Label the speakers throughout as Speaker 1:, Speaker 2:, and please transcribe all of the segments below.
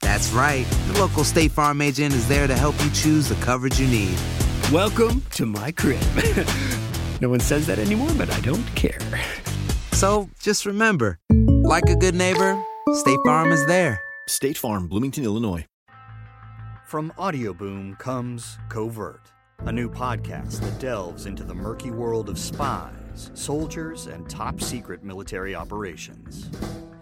Speaker 1: That's right. The local State Farm agent is there to help you choose the coverage you need.
Speaker 2: Welcome to my crib. no one says that anymore, but I don't care.
Speaker 1: So just remember, like a good neighbor, State Farm is there.
Speaker 3: State Farm, Bloomington, Illinois.
Speaker 4: From Audioboom comes Covert, a new podcast that delves into the murky world of spies, soldiers, and top secret military operations.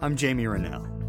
Speaker 4: I'm Jamie Rennell,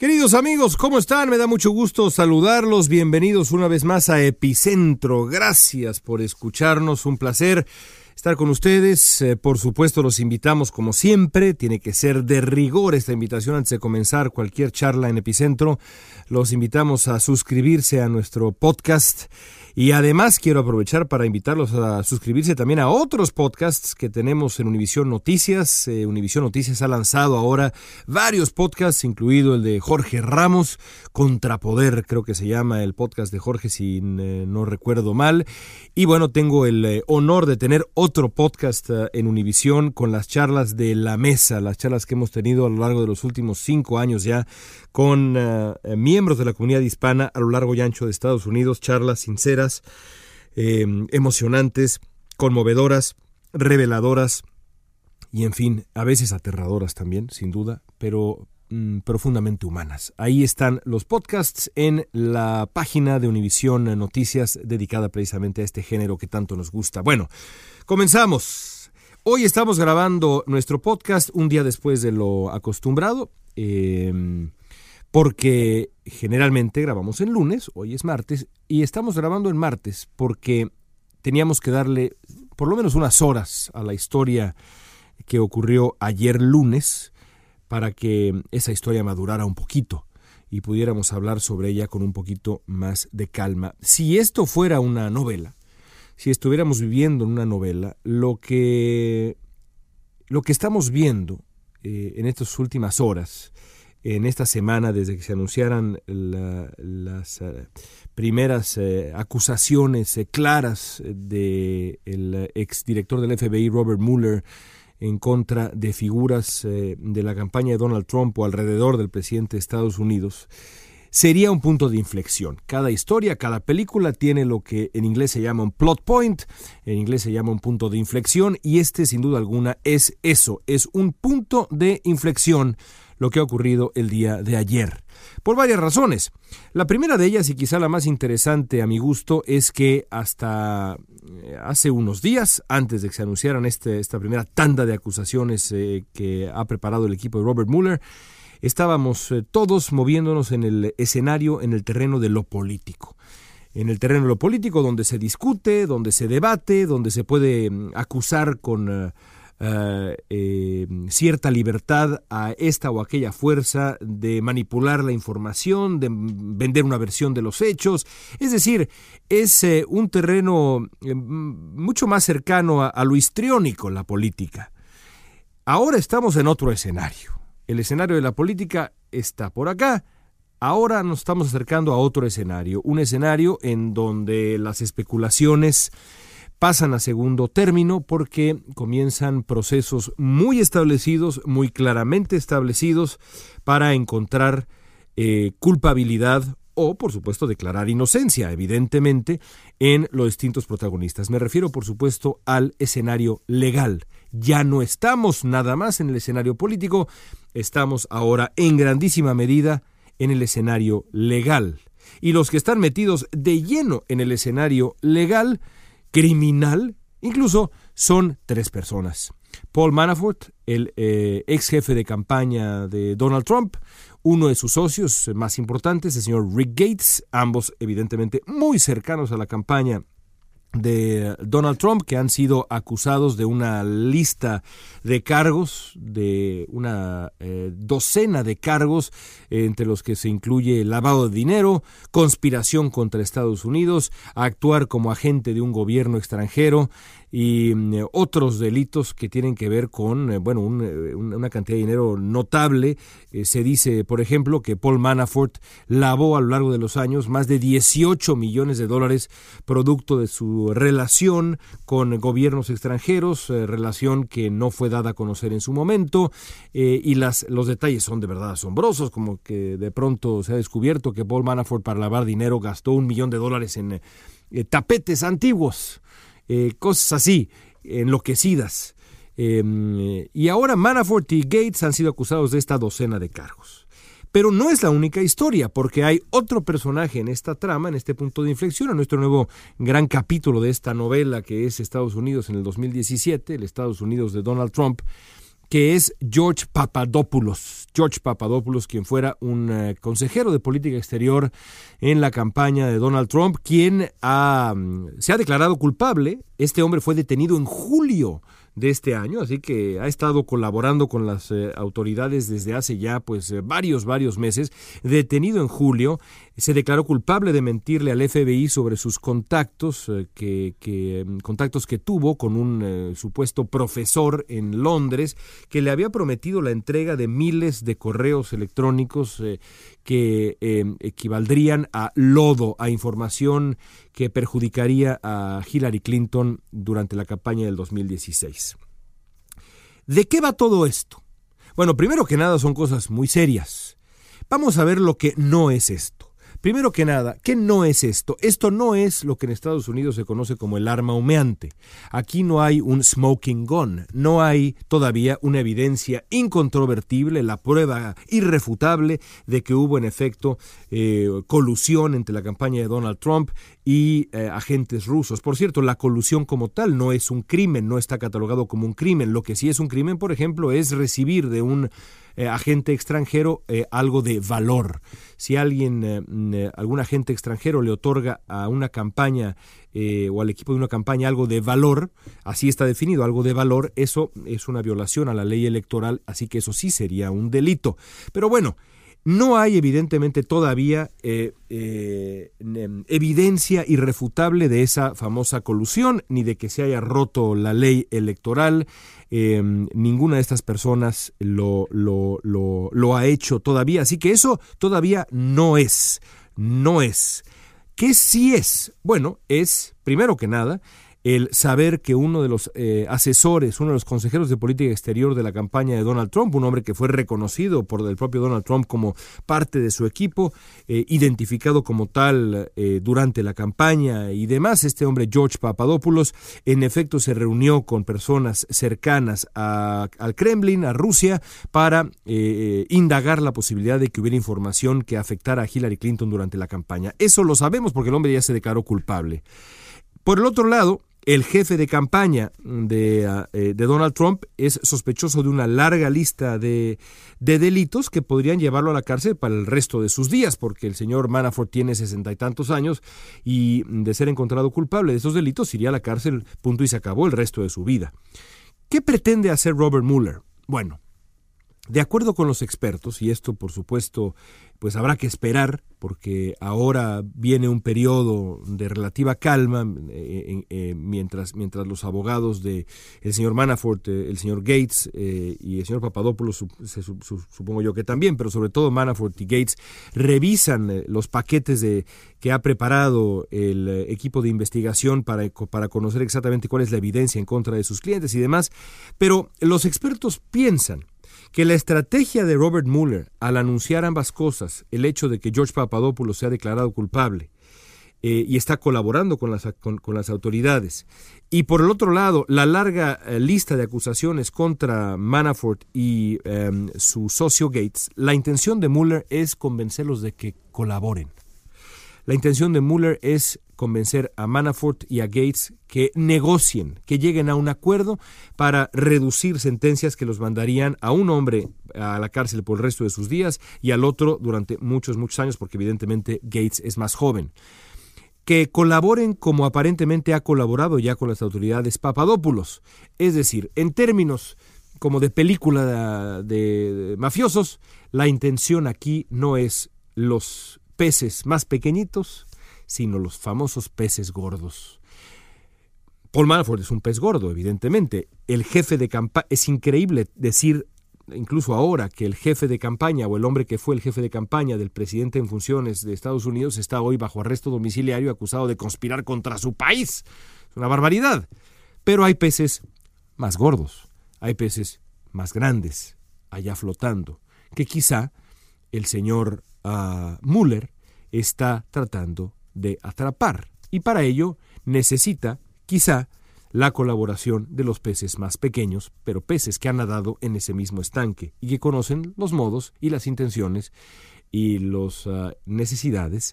Speaker 5: Queridos amigos, ¿cómo están? Me da mucho gusto saludarlos. Bienvenidos una vez más a Epicentro. Gracias por escucharnos. Un placer estar con ustedes. Eh, por supuesto, los invitamos como siempre. Tiene que ser de rigor esta invitación antes de comenzar cualquier charla en Epicentro. Los invitamos a suscribirse a nuestro podcast. Y además quiero aprovechar para invitarlos a suscribirse también a otros podcasts que tenemos en Univisión Noticias. Eh, Univisión Noticias ha lanzado ahora varios podcasts, incluido el de Jorge Ramos, Contrapoder, creo que se llama el podcast de Jorge, si eh, no recuerdo mal. Y bueno, tengo el eh, honor de tener otro podcast eh, en Univisión con las charlas de la mesa, las charlas que hemos tenido a lo largo de los últimos cinco años ya con miembros de la comunidad hispana a lo largo y ancho de Estados Unidos, charlas sinceras, eh, emocionantes, conmovedoras, reveladoras y en fin, a veces aterradoras también, sin duda, pero mm, profundamente humanas. Ahí están los podcasts en la página de Univisión Noticias dedicada precisamente a este género que tanto nos gusta. Bueno, comenzamos. Hoy estamos grabando nuestro podcast un día después de lo acostumbrado. eh, porque generalmente grabamos en lunes, hoy es martes, y estamos grabando en martes porque teníamos que darle por lo menos unas horas a la historia que ocurrió ayer lunes para que esa historia madurara un poquito y pudiéramos hablar sobre ella con un poquito más de calma. Si esto fuera una novela, si estuviéramos viviendo en una novela, lo que, lo que estamos viendo eh, en estas últimas horas, en esta semana, desde que se anunciaran la- las eh, primeras eh, acusaciones eh, claras del exdirector del FBI, Robert Mueller, en contra de figuras de la campaña de Donald Trump o alrededor del presidente de Estados Unidos, sería un punto de inflexión. Cada historia, cada película tiene lo que en inglés se llama un plot point, en inglés se llama un punto de inflexión, y este sin duda alguna es eso, es un punto de inflexión lo que ha ocurrido el día de ayer. Por varias razones. La primera de ellas, y quizá la más interesante a mi gusto, es que hasta eh, hace unos días, antes de que se anunciaran este, esta primera tanda de acusaciones eh, que ha preparado el equipo de Robert Mueller, estábamos eh, todos moviéndonos en el escenario, en el terreno de lo político. En el terreno de lo político, donde se discute, donde se debate, donde se puede mm, acusar con eh, eh, cierta libertad a esta o aquella fuerza de manipular la información, de vender una versión de los hechos. Es decir, es un terreno mucho más cercano a, a lo histriónico, la política. Ahora estamos en otro escenario. El escenario de la política está por acá. Ahora nos estamos acercando a otro escenario, un escenario en donde las especulaciones pasan a segundo término porque comienzan procesos muy establecidos, muy claramente establecidos para encontrar eh, culpabilidad o, por supuesto, declarar inocencia, evidentemente, en los distintos protagonistas. Me refiero, por supuesto, al escenario legal. Ya no estamos nada más en el escenario político, estamos ahora en grandísima medida en el escenario legal. Y los que están metidos de lleno en el escenario legal, criminal, incluso son tres personas. Paul Manafort, el eh, ex jefe de campaña de Donald Trump, uno de sus socios más importantes, el señor Rick Gates, ambos evidentemente muy cercanos a la campaña de Donald Trump que han sido acusados de una lista de cargos, de una eh, docena de cargos, entre los que se incluye lavado de dinero, conspiración contra Estados Unidos, actuar como agente de un gobierno extranjero, y mm, otros delitos que tienen que ver con, eh, bueno, eh, una cantidad de dinero notable. Eh, se dice, por ejemplo, que Paul Manafort lavó a lo largo de los años más de 18 millones de dólares producto de su relación con gobiernos extranjeros, relación que no fue dada a conocer en su momento, y las, los detalles son de verdad asombrosos, como que de pronto se ha descubierto que Paul Manafort para lavar dinero gastó un millón de dólares en tapetes antiguos eh, cosas así, enloquecidas. Em, y ahora Manafort y Gates han sido acusados de esta docena de cargos. Pero no es la única historia, porque hay otro personaje en esta trama, en este punto de inflexión, en nuestro nuevo gran capítulo de esta novela que es Estados Unidos en el 2017, el Estados Unidos de Donald Trump, que es George Papadopoulos. George Papadopoulos, quien fuera un eh, consejero de política exterior en la campaña de Donald Trump, quien mm, se ha declarado culpable. Este hombre fue detenido en julio de este año, así que ha estado colaborando con las eh, autoridades desde hace ya pues eh, varios varios meses, detenido en julio, se declaró culpable de mentirle al FBI sobre sus contactos eh, que, mm, contactos que tuvo con un supuesto profesor en Londres que le había prometido la entrega de miles de correos electrónicos que equivaldrían a lodo, a información que perjudicaría a Hillary Clinton durante la campaña del 2016. ¿De qué va todo esto? Bueno, primero que nada son cosas muy serias. Vamos a ver lo que no es esto. Primero que nada, ¿qué no es esto? Esto no es lo que en Estados Unidos se conoce como el arma humeante. Aquí no hay un smoking gun, no hay todavía una evidencia incontrovertible, la prueba irrefutable de que hubo en efecto eh, colusión entre la campaña de Donald Trump y eh, agentes rusos. Por cierto, la colusión como tal no es un crimen, no está catalogado como un crimen. Lo que sí es un crimen, por ejemplo, es recibir de un eh, agente extranjero eh, algo de valor. Si alguien, eh, mm, algún agente extranjero le otorga a una campaña o al equipo de una campaña algo de valor, así está definido, algo de valor, eso es una violación a la ley electoral, así que eso sí sería un delito. Pero bueno, no hay evidentemente todavía eh, eh, evidencia irrefutable de esa famosa colusión, ni de que se haya roto la ley electoral. Em, ninguna de estas personas lo, lo, lo ha hecho todavía, así que eso todavía no es, no es. ¿Qué sí es? Bueno, es, primero que nada, el saber que uno de los eh, asesores, uno de los consejeros de política exterior de la campaña de Donald Trump, un hombre que fue reconocido por el propio Donald Trump como parte de su equipo, eh, identificado como tal eh, durante la campaña y demás, este hombre George Papadopoulos, en efecto se reunió con personas cercanas al Kremlin, a Rusia, para indagar la posibilidad de que hubiera información que afectara a Hillary Clinton durante la campaña. Eso lo sabemos porque el hombre ya se declaró culpable. Por el otro lado, el jefe de campaña de, eh, de, Donald Trump es sospechoso de una larga lista de, de, delitos que podrían llevarlo a la cárcel para el resto de sus días, porque el señor Manafort tiene sesenta y tantos años y de ser encontrado culpable de esos delitos iría a la cárcel, punto y se acabó el resto de su vida. ¿Qué pretende hacer Robert Mueller? Bueno, de acuerdo con los expertos, y esto por supuesto pues habrá que esperar, porque ahora viene un periodo de relativa calma, eh, eh, mientras, mientras los abogados de el señor Manafort, eh, el señor Gates y el señor Papadopoulos, supongo yo que también, pero sobre todo Manafort y Gates, revisan los paquetes de, que ha preparado el equipo de investigación para, para conocer exactamente cuál es la evidencia en contra de sus clientes y demás, pero los expertos piensan que la estrategia de Robert Mueller al anunciar ambas cosas, el hecho de que George Papadopoulos se ha declarado culpable eh, y está colaborando con las, con, las, autoridades, y por el otro lado, la larga eh, lista de acusaciones contra Manafort y em, su socio Gates, la intención de Mueller es convencerlos de que colaboren. La intención de Mueller es convencer a Manafort y a Gates que negocien, que lleguen a un acuerdo para reducir sentencias que los mandarían a un hombre a la cárcel por el resto de sus días y al otro durante muchos, muchos años, porque evidentemente Gates es más joven. Que colaboren como aparentemente ha colaborado ya con las autoridades Papadopoulos. Es decir, en términos como de película de, mafiosos, la intención aquí no es los peces más pequeñitos, sino los famosos peces gordos. Paul Manafort es un pez gordo, evidentemente. El jefe de campaña, es increíble decir, incluso ahora, que el jefe de campaña o el hombre que fue el jefe de campaña del presidente en funciones de Estados Unidos está hoy bajo arresto domiciliario acusado de conspirar contra su país. Es una barbaridad. Pero hay peces más gordos, hay peces más grandes allá flotando, que quizá el señor uh, Mueller está tratando de atrapar y para ello necesita, quizá, la colaboración de los peces más pequeños, pero peces que han nadado en ese mismo estanque y que conocen los modos y las intenciones y las ah, necesidades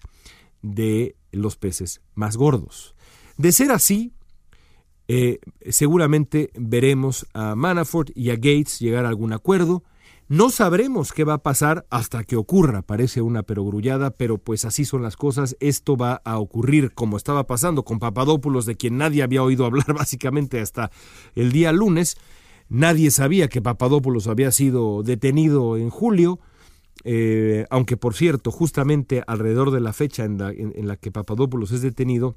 Speaker 5: de los peces más gordos. De ser así, eh, seguramente veremos a Manafort y a Gates llegar a algún acuerdo no sabremos qué va a pasar hasta que ocurra, parece una perogrullada, pero pues así son las cosas, esto va a ocurrir como estaba pasando con Papadopoulos, de quien nadie había oído hablar básicamente hasta el día lunes. Nadie sabía que Papadopoulos había sido detenido en julio, eh, aunque por cierto, justamente alrededor de la fecha en la, en la que Papadopoulos es detenido,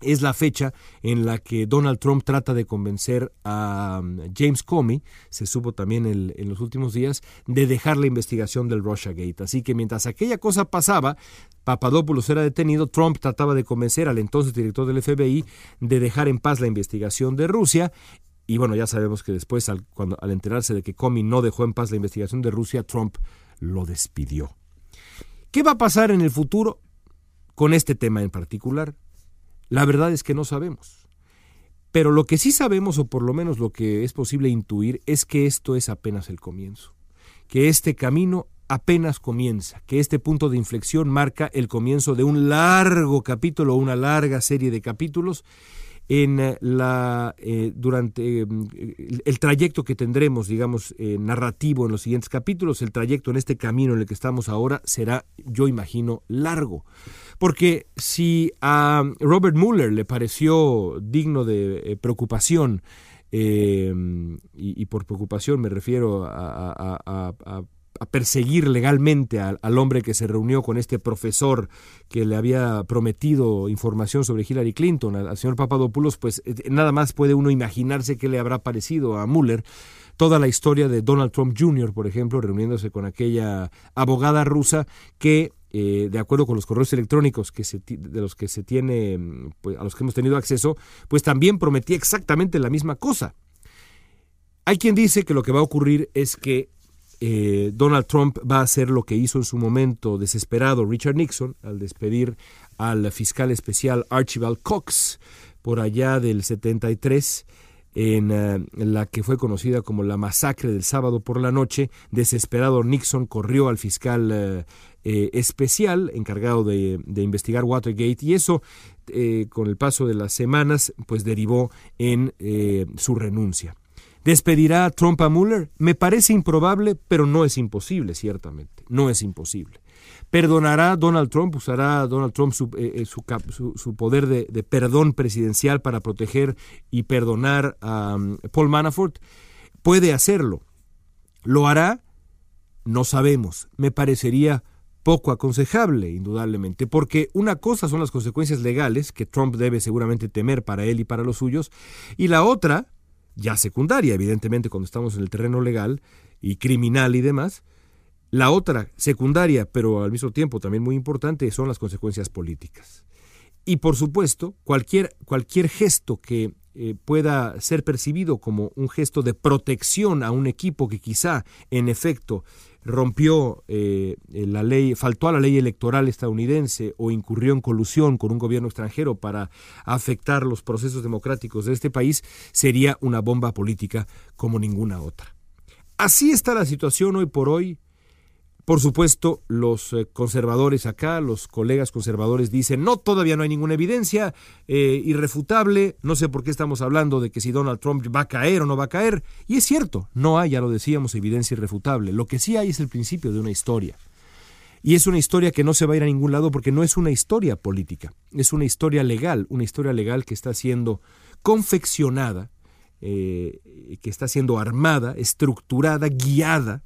Speaker 5: es la fecha en la que Donald Trump trata de convencer a um, James Comey, se supo también en los últimos días, de dejar la investigación del Russiagate. Así que mientras aquella cosa pasaba, Papadopoulos era detenido, Trump trataba de convencer al entonces director del FBI de dejar en paz la investigación de Rusia. Y bueno, ya sabemos que después, al, cuando, al enterarse de que Comey no dejó en paz la investigación de Rusia, Trump lo despidió. ¿Qué va a pasar en el futuro con este tema en particular? La verdad es que no sabemos. Pero lo que sí sabemos, o por lo menos lo que es posible intuir, es que esto es apenas el comienzo, que este camino apenas comienza, que este punto de inflexión marca el comienzo de un largo capítulo, una larga serie de capítulos en eh, la eh, durante eh, el trayecto que tendremos, digamos, narrativo en los siguientes capítulos, el trayecto en este camino en el que estamos ahora será, yo imagino, largo. Porque si a Robert Mueller le pareció digno de preocupación, y, por preocupación me refiero a perseguir legalmente al, hombre que se reunió con este profesor que le había prometido información sobre Hillary Clinton, al, señor Papadopoulos, pues eh, nada más puede uno imaginarse qué le habrá parecido a Mueller toda la historia de Donald Trump Jr., por ejemplo, reuniéndose con aquella abogada rusa que eh, de acuerdo con los correos electrónicos que se, de los que se tiene, pues, a los que hemos tenido acceso, pues también prometía exactamente la misma cosa. Hay quien dice que lo que va a ocurrir es que eh, Donald Trump va a hacer lo que hizo en su momento desesperado Richard Nixon al despedir al fiscal especial Archibald Cox por allá del 73 en eh, la que fue conocida como la masacre del sábado por la noche. Desesperado Nixon corrió al fiscal eh, eh, especial encargado de, de, investigar Watergate y eso con el paso de las semanas pues derivó en su renuncia. ¿Despedirá a Trump a Mueller? Me parece improbable, pero no es imposible, ciertamente. No es imposible. ¿Perdonará Donald Trump? ¿Usará Donald Trump su, eh, su, poder de, de, perdón presidencial para proteger y perdonar a um, Paul Manafort? Puede hacerlo. ¿Lo hará? No sabemos. Me parecería poco aconsejable, indudablemente, porque una cosa son las consecuencias legales que Trump debe seguramente temer para él y para los suyos, y la otra ya secundaria, evidentemente, cuando estamos en el terreno legal y criminal y demás. La otra, secundaria, pero al mismo tiempo también muy importante, son las consecuencias políticas. Y por supuesto, cualquier, cualquier gesto que eh, pueda ser percibido como un gesto de protección a un equipo que quizá, en efecto, rompió eh, la ley, faltó a la ley electoral estadounidense o incurrió en colusión con un gobierno extranjero para afectar los procesos democráticos de este país, sería una bomba política como ninguna otra. Así está la situación hoy por hoy por supuesto, los eh, conservadores acá, los colegas conservadores dicen, no, todavía no hay ninguna evidencia eh, irrefutable, no sé por qué estamos hablando de que si Donald Trump va a caer o no va a caer. Y es cierto, no hay, ya lo decíamos, evidencia irrefutable. Lo que sí hay es el principio de una historia. Y es una historia que no se va a ir a ningún lado porque no es una historia política, es una historia legal, una historia legal que está siendo confeccionada, eh, que está siendo armada, estructurada, guiada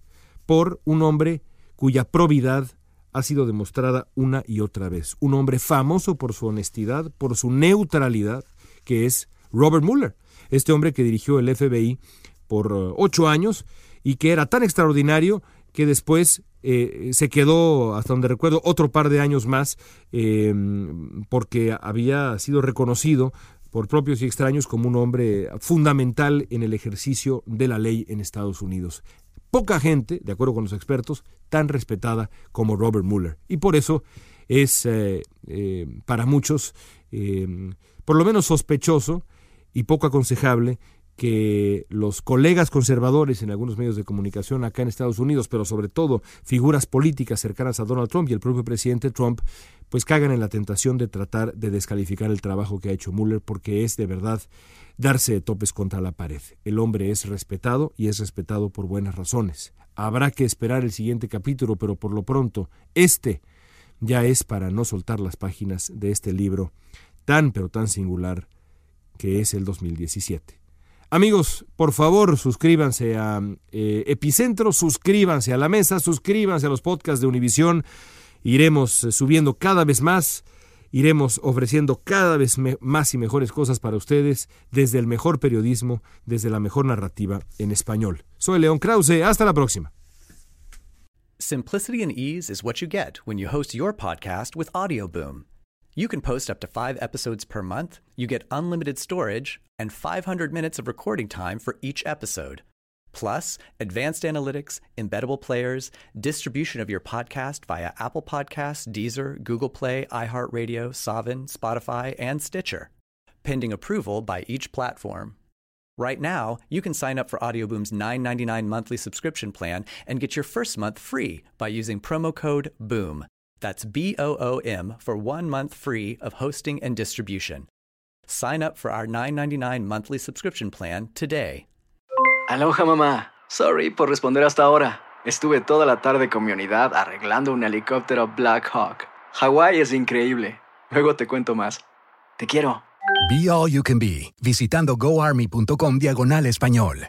Speaker 5: por un hombre cuya probidad ha sido demostrada una y otra vez. Un hombre famoso por su honestidad, por su neutralidad, que es Robert Mueller, este hombre que dirigió el FBI por eh, ocho años y que era tan extraordinario que después eh, se quedó, hasta donde recuerdo, otro par de años más em, porque había sido reconocido por propios y extraños como un hombre fundamental en el ejercicio de la ley en Estados Unidos poca gente, de acuerdo con los expertos, tan respetada como Robert Mueller. Y por eso es eh, eh, para muchos, eh, por lo menos sospechoso y poco aconsejable, que los colegas conservadores en algunos medios de comunicación acá en Estados Unidos, pero sobre todo figuras políticas cercanas a Donald Trump y el propio presidente Trump, pues cagan en la tentación de tratar de descalificar el trabajo que ha hecho Mueller porque es de verdad darse topes contra la pared. El hombre es respetado y es respetado por buenas razones. Habrá que esperar el siguiente capítulo, pero por lo pronto, este ya es para no soltar las páginas de este libro tan pero tan singular que es el 2017. Amigos, por favor, suscríbanse a eh, Epicentro, suscríbanse a la mesa, suscríbanse a los podcasts de Univisión. Iremos eh, subiendo cada vez más iremos ofreciendo cada vez más y mejores cosas para ustedes desde el mejor periodismo, desde la mejor narrativa en español. Soy León Krause, hasta la próxima.
Speaker 6: Simplicity and ease is what you get when you host your podcast with. You can post up to five episodes per month, you get unlimited storage, and 500 minutes of recording time for each episode. Plus, advanced analytics, embeddable players, distribution of your podcast via Apple Podcasts, Deezer, Google Play, iHeartRadio, Savin, Spotify, and Stitcher, pending approval by each platform. Right now, you can sign up for Audioboom's $9.99 monthly subscription plan and get your first month free by using promo code BOOM. That's B O O M for one month free of hosting and distribution. Sign up for our $9.99 monthly subscription plan today.
Speaker 7: Aloha mamá. Sorry por responder hasta ahora. Estuve toda la tarde con mi unidad arreglando un helicóptero Black Hawk. Hawái es increíble. Luego te cuento más. Te quiero.
Speaker 8: Be All You Can Be, visitando goarmy.com diagonal español.